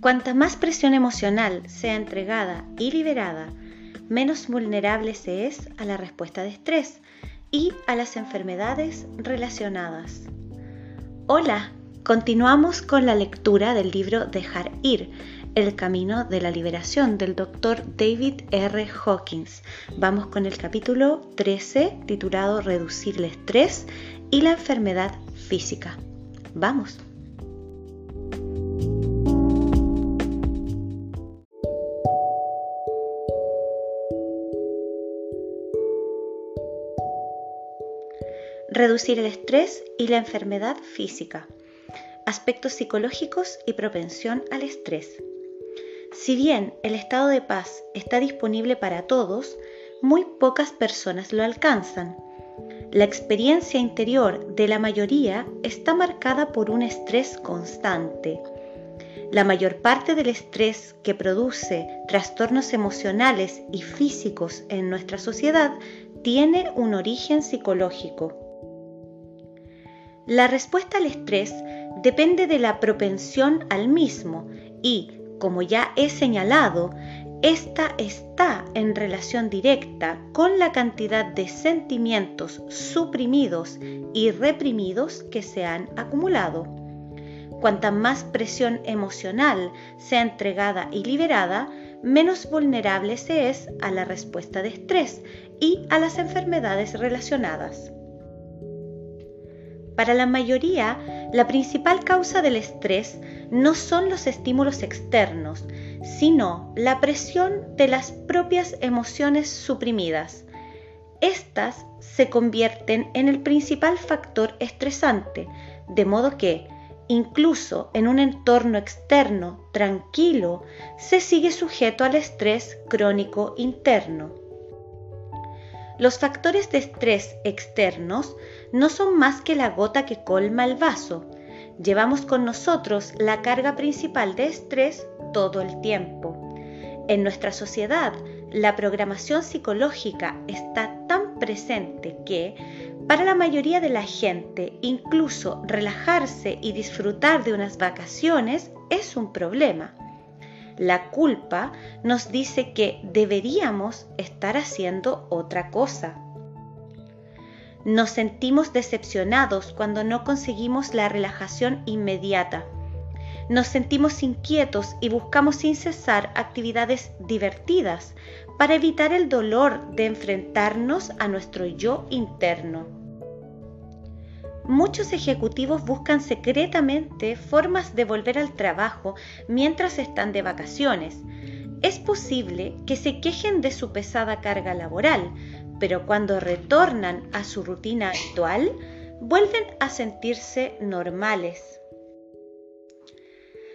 Cuanta más presión emocional sea entregada y liberada, menos vulnerable se es a la respuesta de estrés y a las enfermedades relacionadas. Hola, continuamos con la lectura del libro Dejar ir, el camino de la liberación del doctor David R. Hawkins. Vamos con el capítulo 13 titulado Reducir el estrés y la enfermedad física. Vamos. Reducir el estrés y la enfermedad física, aspectos psicológicos y propensión al estrés. Si bien el estado de paz está disponible para todos, muy pocas personas lo alcanzan. La experiencia interior de la mayoría está marcada por un estrés constante. La mayor parte del estrés que produce trastornos emocionales y físicos en nuestra sociedad tiene un origen psicológico. La respuesta al estrés depende de la propensión al mismo y, como ya he señalado, esta está en relación directa con la cantidad de sentimientos suprimidos y reprimidos que se han acumulado. Cuanta más presión emocional sea entregada y liberada, menos vulnerable se es a la respuesta de estrés y a las enfermedades relacionadas. Para la mayoría, la principal causa del estrés no son los estímulos externos, sino la presión de las propias emociones suprimidas. Estas se convierten en el principal factor estresante, de modo que, incluso en un entorno externo tranquilo, se sigue sujeto al estrés crónico interno. Los factores de estrés externos no son más que la gota que colma el vaso. Llevamos con nosotros la carga principal de estrés todo el tiempo. En nuestra sociedad, la programación psicológica está tan presente que, para la mayoría de la gente, incluso relajarse y disfrutar de unas vacaciones es un problema. La culpa nos dice que deberíamos estar haciendo otra cosa. Nos sentimos decepcionados cuando no conseguimos la relajación inmediata. Nos sentimos inquietos y buscamos sin cesar actividades divertidas para evitar el dolor de enfrentarnos a nuestro yo interno muchos ejecutivos buscan secretamente formas de volver al trabajo mientras están de vacaciones. Es posible que se quejen de su pesada carga laboral, pero cuando retornan a su rutina habitual, vuelven a sentirse normales.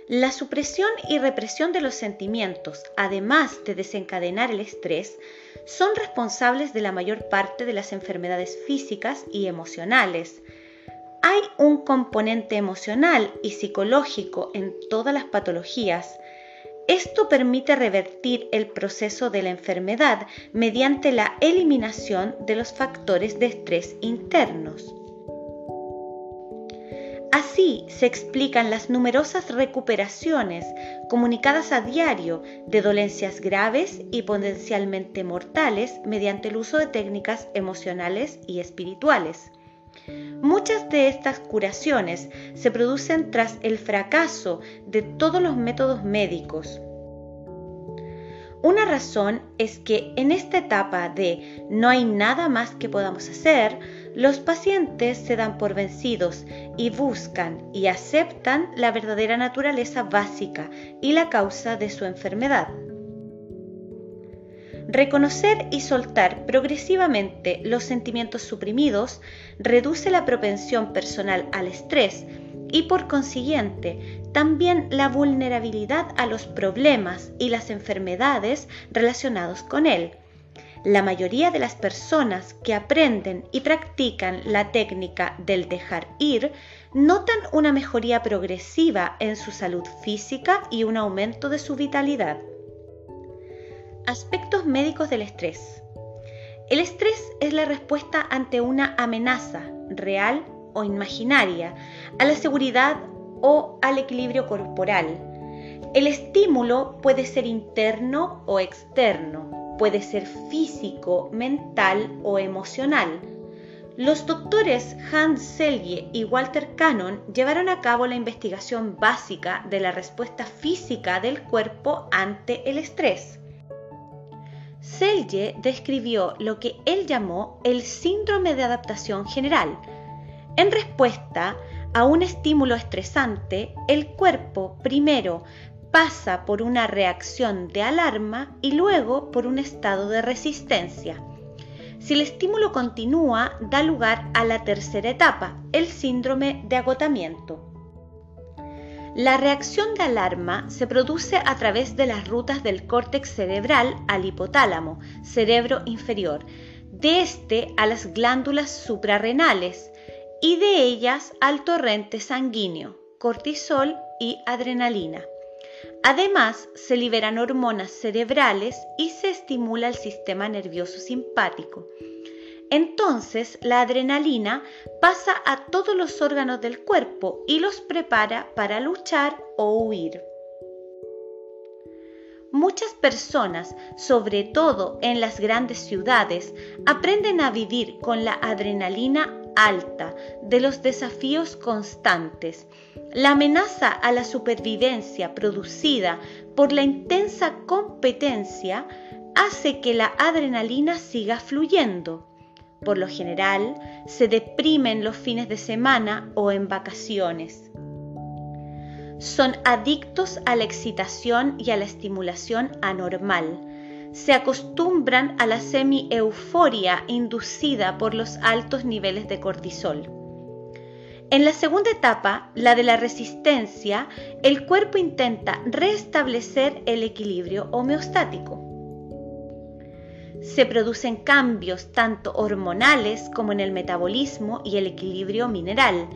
La supresión y represión de los sentimientos, además de desencadenar el estrés, son responsables de la mayor parte de las enfermedades físicas y emocionales, hay un componente emocional y psicológico en todas las patologías. Esto permite revertir el proceso de la enfermedad mediante la eliminación de los factores de estrés internos. Así se explican las numerosas recuperaciones comunicadas a diario de dolencias graves y potencialmente mortales mediante el uso de técnicas emocionales y espirituales. Muchas de estas curaciones se producen tras el fracaso de todos los métodos médicos. Una razón es que en esta etapa de no hay nada más que podamos hacer, los pacientes se dan por vencidos y buscan y aceptan la verdadera naturaleza básica y la causa de su enfermedad. Reconocer y soltar progresivamente los sentimientos suprimidos reduce la propensión personal al estrés y por consiguiente también la vulnerabilidad a los problemas y las enfermedades relacionados con él. La mayoría de las personas que aprenden y practican la técnica del dejar ir notan una mejoría progresiva en su salud física y un aumento de su vitalidad. Aspectos médicos del estrés. El estrés es la respuesta ante una amenaza real o imaginaria a la seguridad o al equilibrio corporal. El estímulo puede ser interno o externo, puede ser físico, mental o emocional. Los doctores Hans Selye y Walter Cannon llevaron a cabo la investigación básica de la respuesta física del cuerpo ante el estrés. Selye describió lo que él llamó el síndrome de adaptación general. En respuesta a un estímulo estresante, el cuerpo primero pasa por una reacción de alarma y luego por un estado de resistencia. Si el estímulo continúa, da lugar a la tercera etapa, el síndrome de agotamiento. La reacción de alarma se produce a través de las rutas del córtex cerebral al hipotálamo, cerebro inferior, de este a las glándulas suprarrenales y de ellas al torrente sanguíneo, cortisol y adrenalina. Además, se liberan hormonas cerebrales y se estimula el sistema nervioso simpático. Entonces, la adrenalina pasa a todos los órganos del cuerpo y los prepara para luchar o huir. Muchas personas, sobre todo en las grandes ciudades, aprenden a vivir con la adrenalina alta de los desafíos constantes la amenaza a la supervivencia producida por la intensa competencia hace que la adrenalina siga fluyendo. Por lo general, se deprimen los fines de semana o en vacaciones. Son adictos a la excitación y a la estimulación anormal. Se acostumbran a la semi-euforia inducida por los altos niveles de cortisol. En la segunda etapa, la de la resistencia, el cuerpo intenta restablecer el equilibrio homeostático. Se producen cambios tanto hormonales como en el metabolismo y el equilibrio mineral.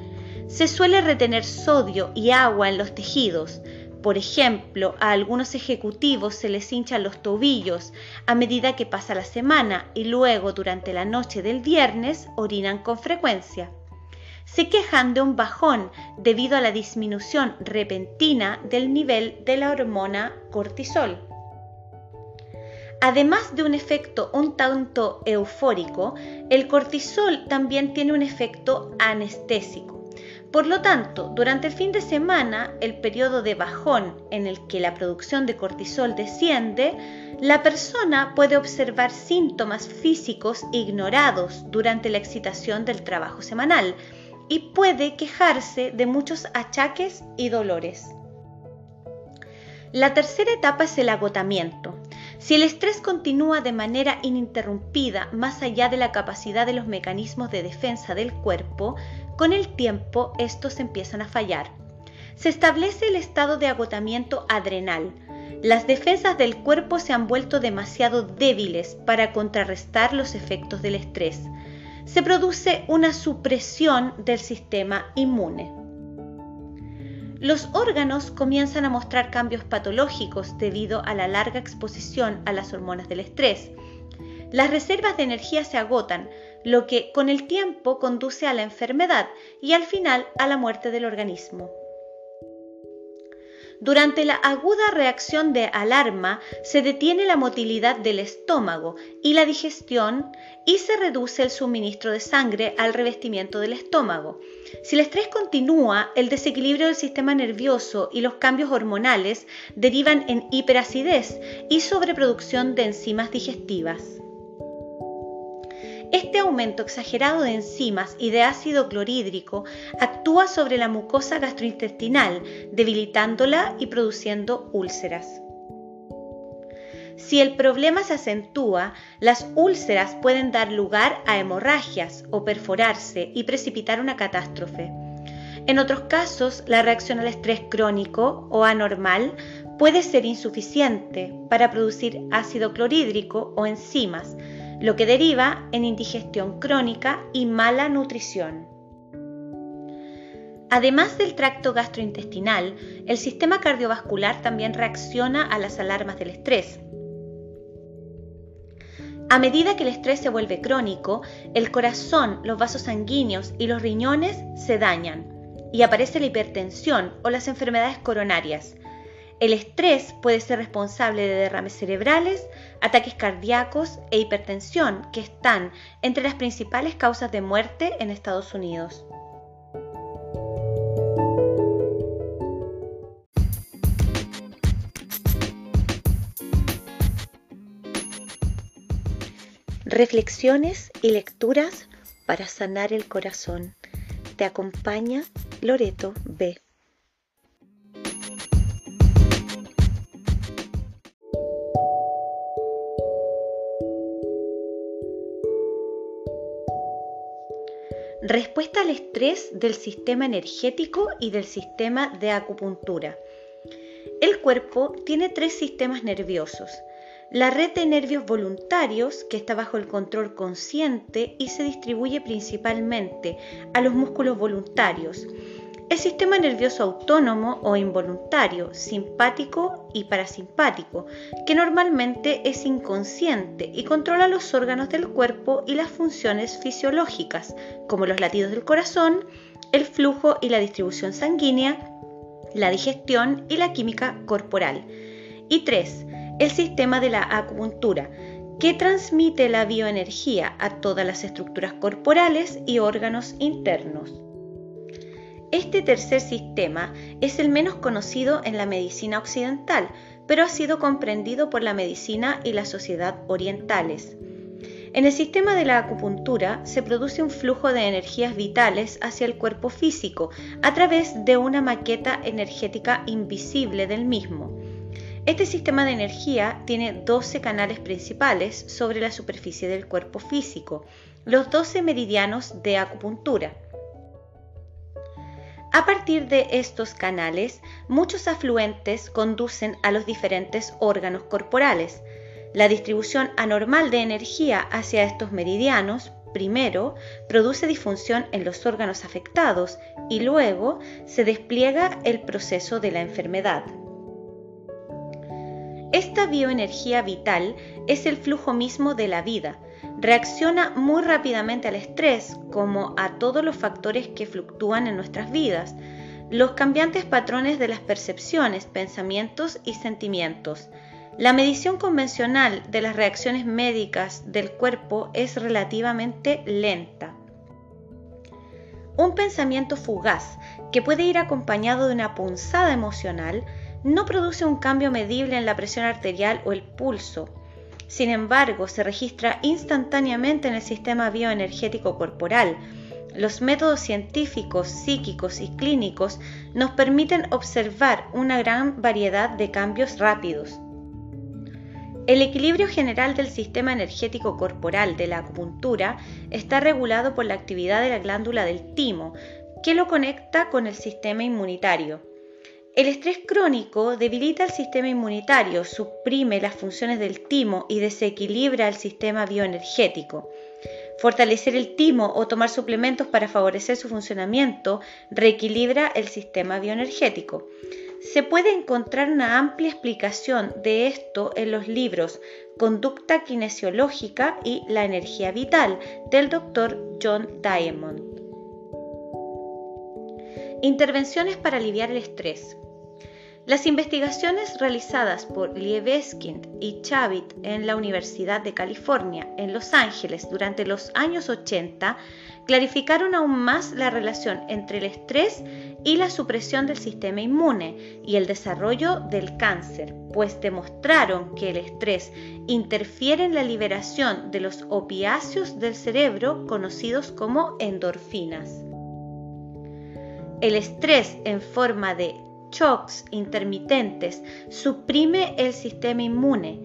Se suele retener sodio y agua en los tejidos. Por ejemplo, a algunos ejecutivos se les hinchan los tobillos a medida que pasa la semana y luego durante la noche del viernes orinan con frecuencia se quejan de un bajón debido a la disminución repentina del nivel de la hormona cortisol. Además de un efecto un tanto eufórico, el cortisol también tiene un efecto anestésico. Por lo tanto, durante el fin de semana, el periodo de bajón en el que la producción de cortisol desciende, la persona puede observar síntomas físicos ignorados durante la excitación del trabajo semanal, y puede quejarse de muchos achaques y dolores. La tercera etapa es el agotamiento. Si el estrés continúa de manera ininterrumpida más allá de la capacidad de los mecanismos de defensa del cuerpo, con el tiempo estos empiezan a fallar. Se establece el estado de agotamiento adrenal. Las defensas del cuerpo se han vuelto demasiado débiles para contrarrestar los efectos del estrés se produce una supresión del sistema inmune. Los órganos comienzan a mostrar cambios patológicos debido a la larga exposición a las hormonas del estrés. Las reservas de energía se agotan, lo que con el tiempo conduce a la enfermedad y al final a la muerte del organismo. Durante la aguda reacción de alarma se detiene la motilidad del estómago y la digestión y se reduce el suministro de sangre al revestimiento del estómago. Si el estrés continúa, el desequilibrio del sistema nervioso y los cambios hormonales derivan en hiperacidez y sobreproducción de enzimas digestivas. Este aumento exagerado de enzimas y de ácido clorhídrico actúa sobre la mucosa gastrointestinal, debilitándola y produciendo úlceras. Si el problema se acentúa, las úlceras pueden dar lugar a hemorragias o perforarse y precipitar una catástrofe. En otros casos, la reacción al estrés crónico o anormal puede ser insuficiente para producir ácido clorhídrico o enzimas, lo que deriva en indigestión crónica y mala nutrición. Además del tracto gastrointestinal, el sistema cardiovascular también reacciona a las alarmas del estrés. A medida que el estrés se vuelve crónico, el corazón, los vasos sanguíneos y los riñones se dañan y aparece la hipertensión o las enfermedades coronarias. El estrés puede ser responsable de derrames cerebrales, ataques cardíacos e hipertensión, que están entre las principales causas de muerte en Estados Unidos. Reflexiones y lecturas para sanar el corazón. Te acompaña Loreto B. Respuesta al estrés del sistema energético y del sistema de acupuntura. El cuerpo tiene tres sistemas nerviosos. La red de nervios voluntarios, que está bajo el control consciente y se distribuye principalmente a los músculos voluntarios el sistema nervioso autónomo o involuntario, simpático y parasimpático, que normalmente es inconsciente y controla los órganos del cuerpo y las funciones fisiológicas, como los latidos del corazón, el flujo y la distribución sanguínea, la digestión y la química corporal. Y 3. El sistema de la acupuntura, que transmite la bioenergía a todas las estructuras corporales y órganos internos. Este tercer sistema es el menos conocido en la medicina occidental, pero ha sido comprendido por la medicina y la sociedad orientales. En el sistema de la acupuntura se produce un flujo de energías vitales hacia el cuerpo físico a través de una maqueta energética invisible del mismo. Este sistema de energía tiene 12 canales principales sobre la superficie del cuerpo físico, los 12 meridianos de acupuntura. A partir de estos canales, muchos afluentes conducen a los diferentes órganos corporales. La distribución anormal de energía hacia estos meridianos, primero, produce disfunción en los órganos afectados y luego se despliega el proceso de la enfermedad. Esta bioenergía vital es el flujo mismo de la vida, reacciona muy rápidamente al estrés, como a todos los factores que fluctúan en nuestras vidas, los cambiantes patrones de las percepciones, pensamientos y sentimientos. La medición convencional de las reacciones médicas del cuerpo es relativamente lenta. Un pensamiento fugaz, que puede ir acompañado de una punzada emocional, no produce un cambio medible en la presión arterial o el pulso, sin embargo, se registra instantáneamente en el sistema bioenergético corporal. Los métodos científicos, psíquicos y clínicos nos permiten observar una gran variedad de cambios rápidos. El equilibrio general del sistema energético corporal de la acupuntura está regulado por la actividad de la glándula del timo, que lo conecta con el sistema inmunitario. El estrés crónico debilita el sistema inmunitario, suprime las funciones del timo y desequilibra el sistema bioenergético. Fortalecer el timo o tomar suplementos para favorecer su funcionamiento reequilibra el sistema bioenergético. Se puede encontrar una amplia explicación de esto en los libros Conducta Kinesiológica y La Energía Vital del Dr. John Diamond. Intervenciones para aliviar el estrés. Las investigaciones realizadas por Liebeskind y Chavit en la Universidad de California en Los Ángeles durante los años 80 clarificaron aún más la relación entre el estrés y la supresión del sistema inmune y el desarrollo del cáncer, pues demostraron que el estrés interfiere en la liberación de los opiáceos del cerebro conocidos como endorfinas. El estrés en forma de shocks intermitentes suprime el sistema inmune.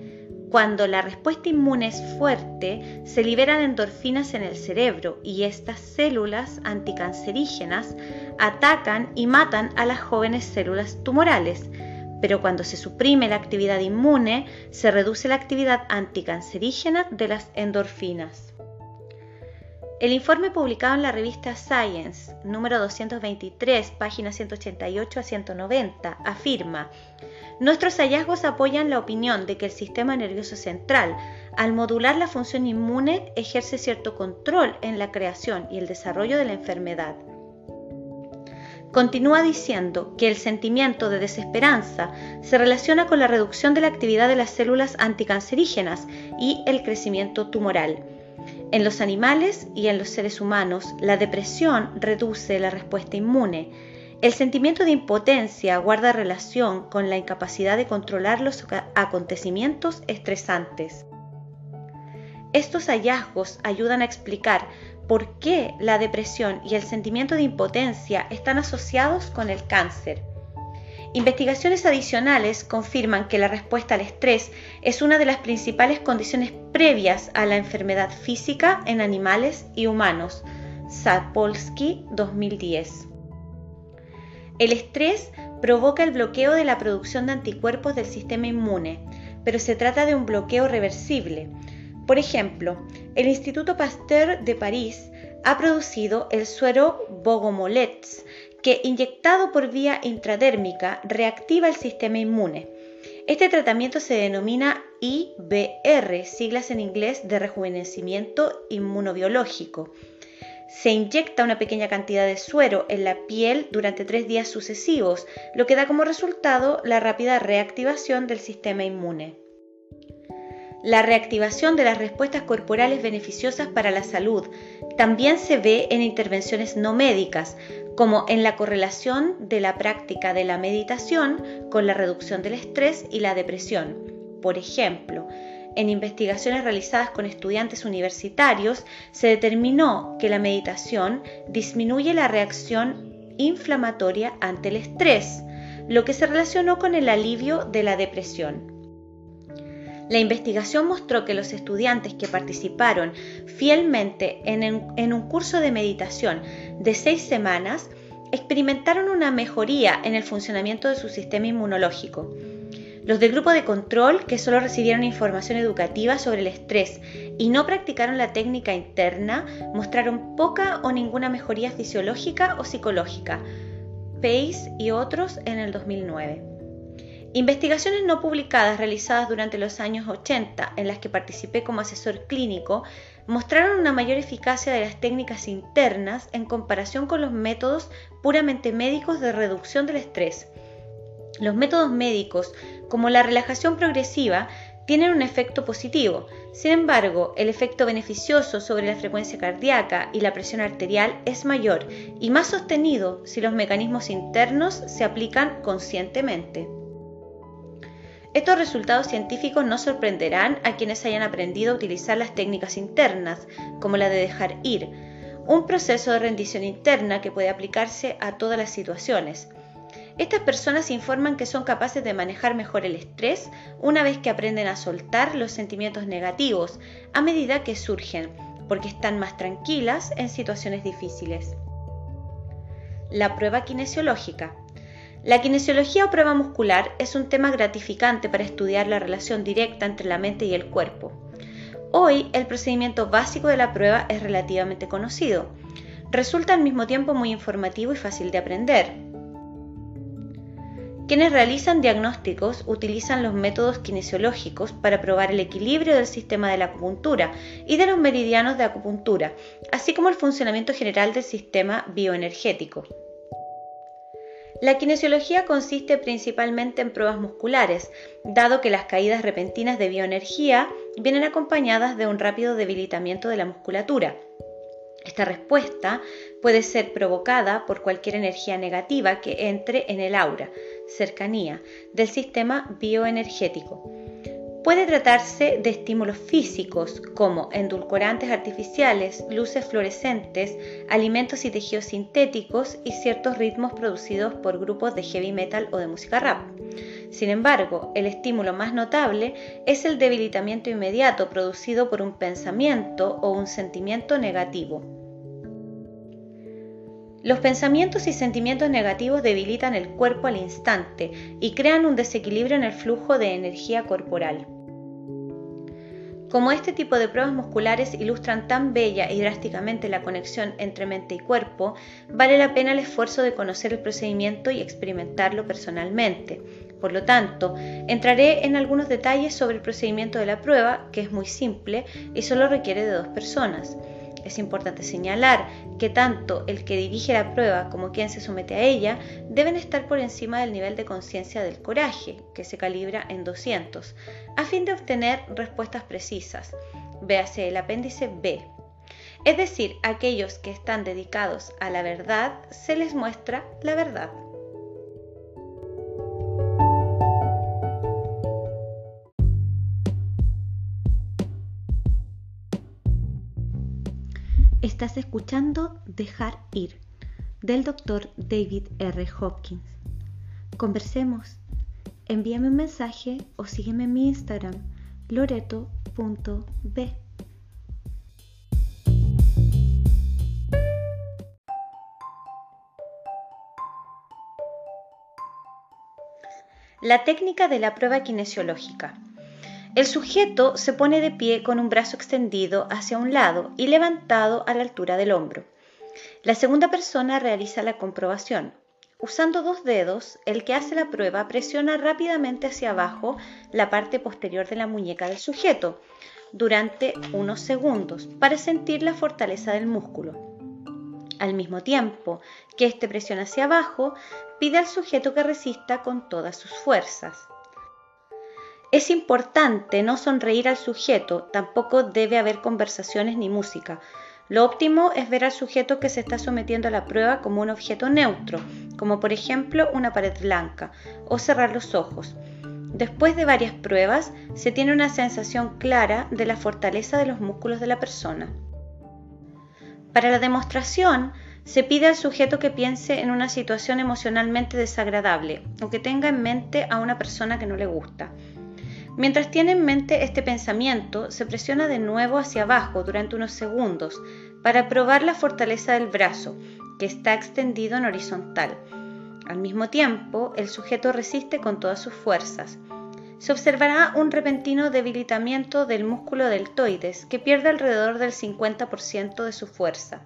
Cuando la respuesta inmune es fuerte, se liberan endorfinas en el cerebro y estas células anticancerígenas atacan y matan a las jóvenes células tumorales. Pero cuando se suprime la actividad inmune, se reduce la actividad anticancerígena de las endorfinas. El informe publicado en la revista Science, número 223, páginas 188 a 190, afirma, Nuestros hallazgos apoyan la opinión de que el sistema nervioso central, al modular la función inmune, ejerce cierto control en la creación y el desarrollo de la enfermedad. continúa diciendo que el sentimiento de desesperanza se relaciona con la reducción de la actividad de las células anticancerígenas y el crecimiento tumoral. En los animales y en los seres humanos, la depresión reduce la respuesta inmune. El sentimiento de impotencia guarda relación con la incapacidad de controlar los acontecimientos estresantes. Estos hallazgos ayudan a explicar por qué la depresión y el sentimiento de impotencia están asociados con el cáncer. Investigaciones adicionales confirman que la respuesta al estrés es una de las principales condiciones previas a la enfermedad física en animales y humanos. Sapolsky 2010. El estrés provoca el bloqueo de la producción de anticuerpos del sistema inmune, pero se trata de un bloqueo reversible. Por ejemplo, el Instituto Pasteur de París ha producido el suero Bogomolets, que inyectado por vía intradérmica reactiva el sistema inmune. Este tratamiento se denomina IBR, siglas en inglés de rejuvenecimiento inmunobiológico. Se inyecta una pequeña cantidad de suero en la piel durante tres días sucesivos, lo que da como resultado la rápida reactivación del sistema inmune. La reactivación de las respuestas corporales beneficiosas para la salud también se ve en intervenciones no médicas, como en la correlación de la práctica de la meditación con la reducción del estrés y la depresión. Por ejemplo, en investigaciones realizadas con estudiantes universitarios se determinó que la meditación disminuye la reacción inflamatoria ante el estrés, lo que se relacionó con el alivio de la depresión. La investigación mostró que los estudiantes que participaron fielmente en, un curso de meditación de seis semanas experimentaron una mejoría en el funcionamiento de su sistema inmunológico. Los del grupo de control, que solo recibieron información educativa sobre el estrés y no practicaron la técnica interna, mostraron poca o ninguna mejoría fisiológica o psicológica. Pace y otros en el 2009. Investigaciones no publicadas realizadas durante los años 80, en las que participé como asesor clínico, mostraron una mayor eficacia de las técnicas internas en comparación con los métodos puramente médicos de reducción del estrés. Los métodos médicos, como la relajación progresiva, tienen un efecto positivo. Sin embargo, el efecto beneficioso sobre la frecuencia cardíaca y la presión arterial es mayor y más sostenido si los mecanismos internos se aplican conscientemente. Estos resultados científicos no sorprenderán a quienes hayan aprendido a utilizar las técnicas internas, como la de dejar ir, un proceso de rendición interna que puede aplicarse a todas las situaciones. Estas personas informan que son capaces de manejar mejor el estrés una vez que aprenden a soltar los sentimientos negativos a medida que surgen, porque están más tranquilas en situaciones difíciles. La prueba kinesiológica. La kinesiología o prueba muscular es un tema gratificante para estudiar la relación directa entre la mente y el cuerpo. Hoy el procedimiento básico de la prueba es relativamente conocido. Resulta al mismo tiempo muy informativo y fácil de aprender. Quienes realizan diagnósticos utilizan los métodos kinesiológicos para probar el equilibrio del sistema de la acupuntura y de los meridianos de acupuntura, así como el funcionamiento general del sistema bioenergético. La kinesiología consiste principalmente en pruebas musculares, dado que las caídas repentinas de bioenergía vienen acompañadas de un rápido debilitamiento de la musculatura. Esta respuesta puede ser provocada por cualquier energía negativa que entre en el aura, cercanía, del sistema bioenergético. Puede tratarse de estímulos físicos como endulcorantes artificiales, luces fluorescentes, alimentos y tejidos sintéticos y ciertos ritmos producidos por grupos de heavy metal o de música rap. Sin embargo, el estímulo más notable es el debilitamiento inmediato producido por un pensamiento o un sentimiento negativo. Los pensamientos y sentimientos negativos debilitan el cuerpo al instante y crean un desequilibrio en el flujo de energía corporal. Como este tipo de pruebas musculares ilustran tan bella y drásticamente la conexión entre mente y cuerpo, vale la pena el esfuerzo de conocer el procedimiento y experimentarlo personalmente. Por lo tanto, entraré en algunos detalles sobre el procedimiento de la prueba, que es muy simple y solo requiere de dos personas. Es importante señalar que tanto el que dirige la prueba como quien se somete a ella deben estar por encima del nivel de conciencia del coraje, que se calibra en 200, a fin de obtener respuestas precisas. Véase el apéndice B. Es decir, aquellos que están dedicados a la verdad, se les muestra la verdad. Estás escuchando Dejar Ir del doctor David R. Hopkins. Conversemos. Envíame un mensaje o sígueme en mi Instagram loreto.b. La técnica de la prueba kinesiológica. El sujeto se pone de pie con un brazo extendido hacia un lado y levantado a la altura del hombro. La segunda persona realiza la comprobación. Usando dos dedos, el que hace la prueba presiona rápidamente hacia abajo la parte posterior de la muñeca del sujeto durante unos segundos para sentir la fortaleza del músculo. Al mismo tiempo que este presiona hacia abajo, pide al sujeto que resista con todas sus fuerzas. Es importante no sonreír al sujeto, tampoco debe haber conversaciones ni música. Lo óptimo es ver al sujeto que se está sometiendo a la prueba como un objeto neutro, como por ejemplo una pared blanca, o cerrar los ojos. Después de varias pruebas, se tiene una sensación clara de la fortaleza de los músculos de la persona. Para la demostración, se pide al sujeto que piense en una situación emocionalmente desagradable o que tenga en mente a una persona que no le gusta. Mientras tiene en mente este pensamiento, se presiona de nuevo hacia abajo durante unos segundos para probar la fortaleza del brazo, que está extendido en horizontal. Al mismo tiempo, el sujeto resiste con todas sus fuerzas. Se observará un repentino debilitamiento del músculo deltoides, que pierde alrededor del 50% de su fuerza.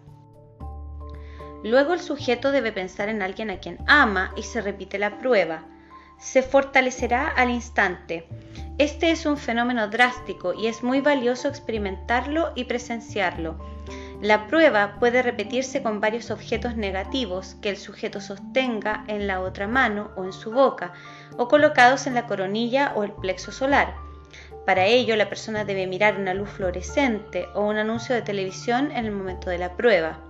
Luego el sujeto debe pensar en alguien a quien ama y se repite la prueba. Se fortalecerá al instante este es un fenómeno drástico y es muy valioso experimentarlo y presenciarlo. La prueba puede repetirse con varios objetos negativos que el sujeto sostenga en la otra mano o en su boca, o colocados en la coronilla o el plexo solar. Para ello, la persona debe mirar una luz fluorescente o un anuncio de televisión en el momento de la prueba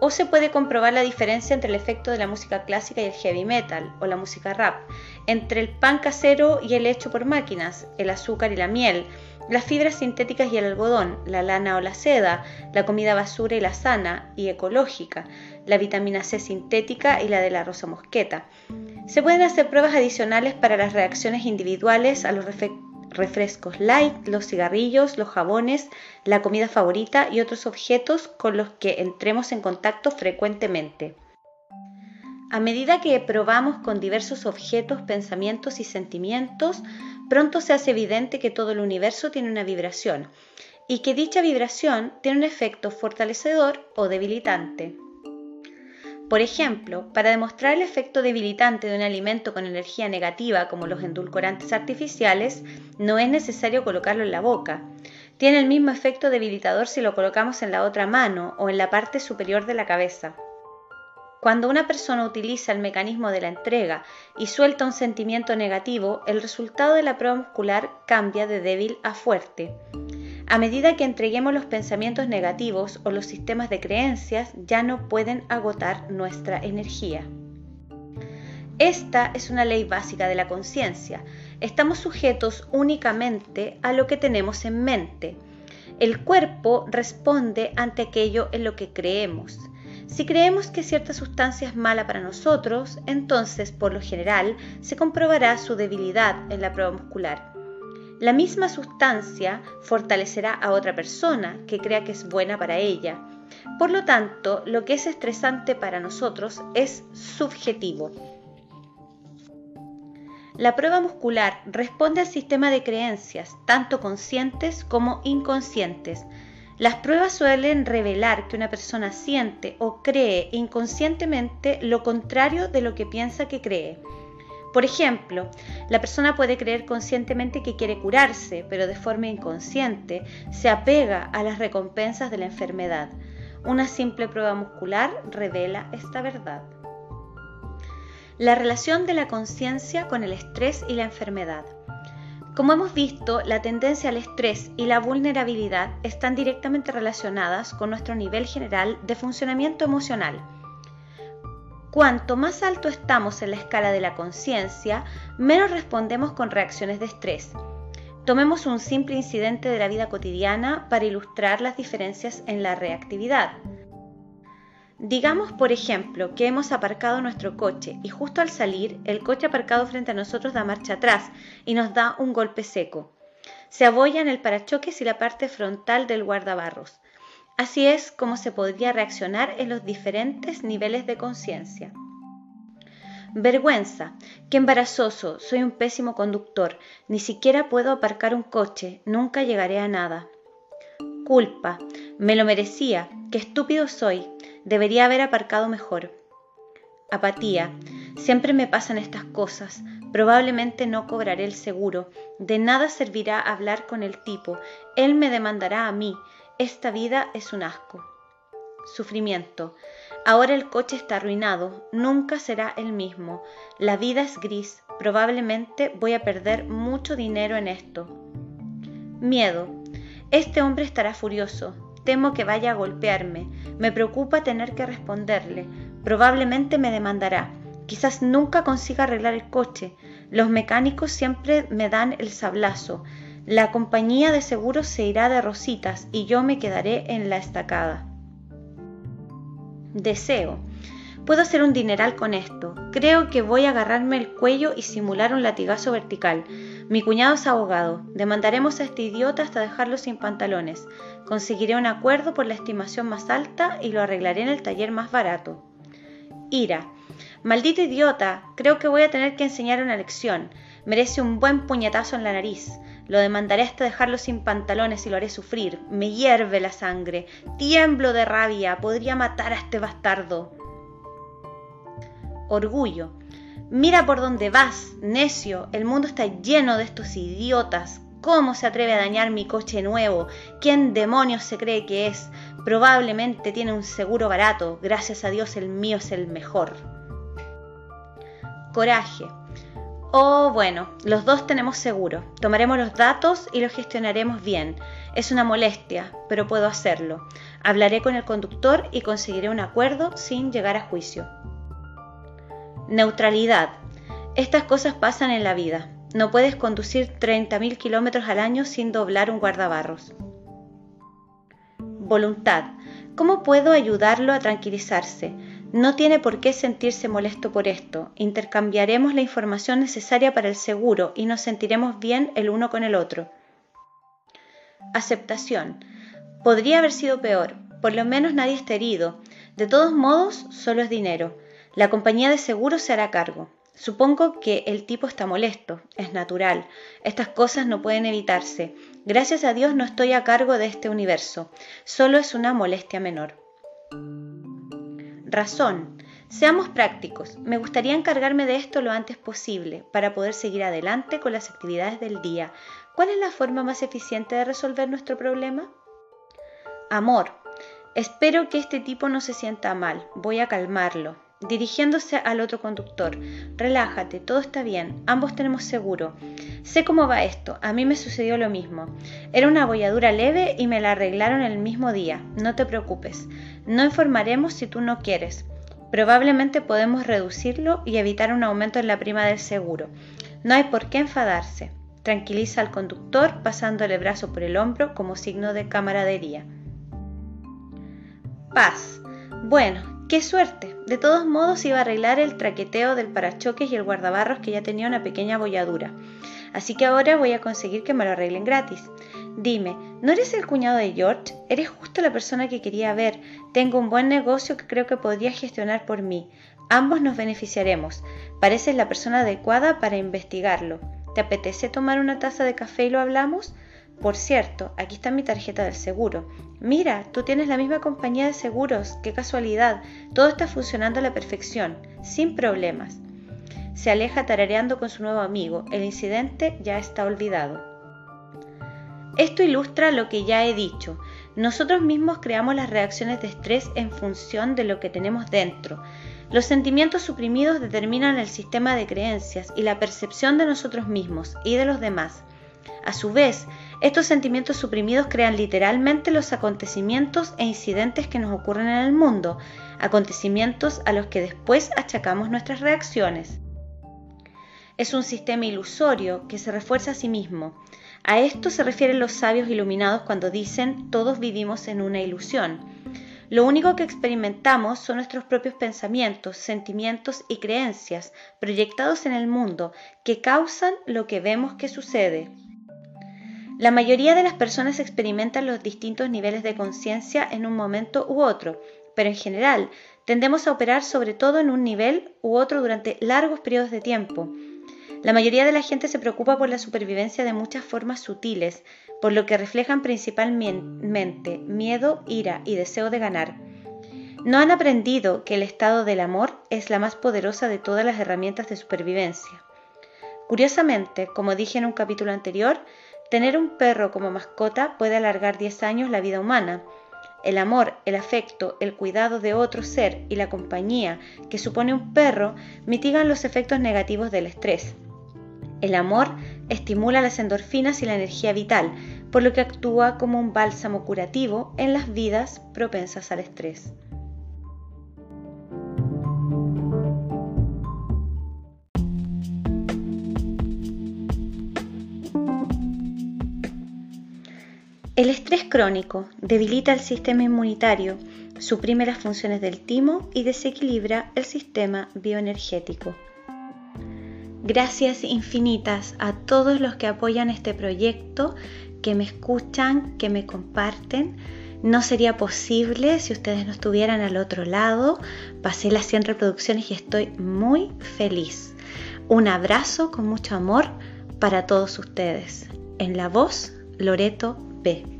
o se puede comprobar la diferencia entre el efecto de la música clásica y el heavy metal o la música rap, entre el pan casero y el hecho por máquinas, el azúcar y la miel, las fibras sintéticas y el algodón, la lana o la seda, la comida basura y la sana y ecológica, la vitamina C sintética y la de la rosa mosqueta. Se pueden hacer pruebas adicionales para las reacciones individuales a los refrescos light, los cigarrillos, los jabones, la comida favorita y otros objetos con los que entremos en contacto frecuentemente. A medida que probamos con diversos objetos, pensamientos y sentimientos, pronto se hace evidente que todo el universo tiene una vibración y que dicha vibración tiene un efecto fortalecedor o debilitante. Por ejemplo, para demostrar el efecto debilitante de un alimento con energía negativa como los endulcorantes artificiales, no es necesario colocarlo en la boca. Tiene el mismo efecto debilitador si lo colocamos en la otra mano o en la parte superior de la cabeza. Cuando una persona utiliza el mecanismo de la entrega y suelta un sentimiento negativo, el resultado de la prueba muscular cambia de débil a fuerte. A medida que entreguemos los pensamientos negativos o los sistemas de creencias, ya no pueden agotar nuestra energía. Esta es una ley básica de la conciencia. Estamos sujetos únicamente a lo que tenemos en mente. El cuerpo responde ante aquello en lo que creemos. Si creemos que cierta sustancia es mala para nosotros, entonces por lo general se comprobará su debilidad en la prueba muscular. La misma sustancia fortalecerá a otra persona que crea que es buena para ella. Por lo tanto, lo que es estresante para nosotros es subjetivo. La prueba muscular responde al sistema de creencias, tanto conscientes como inconscientes. Las pruebas suelen revelar que una persona siente o cree inconscientemente lo contrario de lo que piensa que cree. Por ejemplo, la persona puede creer conscientemente que quiere curarse, pero de forma inconsciente se apega a las recompensas de la enfermedad. Una simple prueba muscular revela esta verdad. La relación de la conciencia con el estrés y la enfermedad. Como hemos visto, la tendencia al estrés y la vulnerabilidad están directamente relacionadas con nuestro nivel general de funcionamiento emocional. Cuanto más alto estamos en la escala de la conciencia, menos respondemos con reacciones de estrés. Tomemos un simple incidente de la vida cotidiana para ilustrar las diferencias en la reactividad. Digamos, por ejemplo, que hemos aparcado nuestro coche y justo al salir, el coche aparcado frente a nosotros da marcha atrás y nos da un golpe seco. Se en el parachoques y la parte frontal del guardabarros. Así es como se podría reaccionar en los diferentes niveles de conciencia. Vergüenza, qué embarazoso, soy un pésimo conductor, ni siquiera puedo aparcar un coche, nunca llegaré a nada. Culpa, me lo merecía, qué estúpido soy, Debería haber aparcado mejor. Apatía. Siempre me pasan estas cosas. Probablemente no cobraré el seguro. De nada servirá hablar con el tipo. Él me demandará a mí. Esta vida es un asco. Sufrimiento. Ahora el coche está arruinado. Nunca será el mismo. La vida es gris. Probablemente voy a perder mucho dinero en esto. Miedo. Este hombre estará furioso. Temo que vaya a golpearme. Me preocupa tener que responderle. Probablemente me demandará. Quizás nunca consiga arreglar el coche. Los mecánicos siempre me dan el sablazo. La compañía de seguros se irá de rositas y yo me quedaré en la estacada. Deseo. Puedo hacer un dineral con esto. Creo que voy a agarrarme el cuello y simular un latigazo vertical. Mi cuñado es abogado. Demandaremos a este idiota hasta dejarlo sin pantalones. Conseguiré un acuerdo por la estimación más alta y lo arreglaré en el taller más barato. Ira. Maldito idiota. Creo que voy a tener que enseñar una lección. Merece un buen puñetazo en la nariz. Lo demandaré hasta dejarlo sin pantalones y lo haré sufrir. Me hierve la sangre. Tiemblo de rabia. Podría matar a este bastardo. Orgullo. Mira por dónde vas, necio. El mundo está lleno de estos idiotas. ¿Cómo se atreve a dañar mi coche nuevo? ¿Quién demonios se cree que es? Probablemente tiene un seguro barato. Gracias a Dios el mío es el mejor. Coraje. Oh, bueno, los dos tenemos seguro. Tomaremos los datos y los gestionaremos bien. Es una molestia, pero puedo hacerlo. Hablaré con el conductor y conseguiré un acuerdo sin llegar a juicio. Neutralidad. Estas cosas pasan en la vida. No puedes conducir 30.000 kilómetros al año sin doblar un guardabarros. Voluntad. ¿Cómo puedo ayudarlo a tranquilizarse? No tiene por qué sentirse molesto por esto. Intercambiaremos la información necesaria para el seguro y nos sentiremos bien el uno con el otro. Aceptación. Podría haber sido peor. Por lo menos nadie está herido. De todos modos, solo es dinero. La compañía de seguros se hará cargo. Supongo que el tipo está molesto, es natural. Estas cosas no pueden evitarse. Gracias a Dios no estoy a cargo de este universo. Solo es una molestia menor. Razón. Seamos prácticos. Me gustaría encargarme de esto lo antes posible para poder seguir adelante con las actividades del día. ¿Cuál es la forma más eficiente de resolver nuestro problema? Amor. Espero que este tipo no se sienta mal. Voy a calmarlo dirigiéndose al otro conductor. Relájate, todo está bien, ambos tenemos seguro. Sé cómo va esto, a mí me sucedió lo mismo. Era una abolladura leve y me la arreglaron el mismo día. No te preocupes, no informaremos si tú no quieres. Probablemente podemos reducirlo y evitar un aumento en la prima del seguro. No hay por qué enfadarse. Tranquiliza al conductor pasándole el brazo por el hombro como signo de camaradería. Paz. Bueno, ¡Qué suerte! De todos modos iba a arreglar el traqueteo del parachoques y el guardabarros que ya tenía una pequeña abolladura. Así que ahora voy a conseguir que me lo arreglen gratis. Dime, ¿no eres el cuñado de George? Eres justo la persona que quería ver. Tengo un buen negocio que creo que podría gestionar por mí. Ambos nos beneficiaremos. Pareces la persona adecuada para investigarlo. ¿Te apetece tomar una taza de café y lo hablamos? Por cierto, aquí está mi tarjeta del seguro. Mira, tú tienes la misma compañía de seguros. Qué casualidad. Todo está funcionando a la perfección, sin problemas. se aleja tarareando con su nuevo amigo. El incidente ya está olvidado. Esto ilustra lo que ya he dicho. Nosotros mismos creamos las reacciones de estrés en función de lo que tenemos dentro. Los sentimientos suprimidos determinan el sistema de creencias y la percepción de nosotros mismos y de los demás. A su vez, estos sentimientos suprimidos crean literalmente los acontecimientos e incidentes que nos ocurren en el mundo, acontecimientos a los que después achacamos nuestras reacciones. Es un sistema ilusorio que se refuerza a sí mismo. A esto se refieren los sabios iluminados cuando dicen todos vivimos en una ilusión. Lo único que experimentamos son nuestros propios pensamientos, sentimientos y creencias proyectados en el mundo que causan lo que vemos que sucede. La mayoría de las personas experimentan los distintos niveles de conciencia en un momento u otro, pero en general tendemos a operar sobre todo en un nivel u otro durante largos periodos de tiempo. La mayoría de la gente se preocupa por la supervivencia de muchas formas sutiles, por lo que reflejan principalmente miedo, ira y deseo de ganar. No han aprendido que el estado del amor es la más poderosa de todas las herramientas de supervivencia. Curiosamente, como dije en un capítulo anterior, Tener un perro como mascota puede alargar 10 años la vida humana. El amor, el afecto, el cuidado de otro ser y la compañía que supone un perro mitigan los efectos negativos del estrés. El amor estimula las endorfinas y la energía vital, por lo que actúa como un bálsamo curativo en las vidas propensas al estrés. El estrés crónico debilita el sistema inmunitario, suprime las funciones del timo y desequilibra el sistema bioenergético. Gracias infinitas a todos los que apoyan este proyecto, que me escuchan, que me comparten. No sería posible si ustedes no estuvieran al otro lado. Pasé las 100 reproducciones y estoy muy feliz. Un abrazo con mucho amor para todos ustedes. En la voz, Loreto B.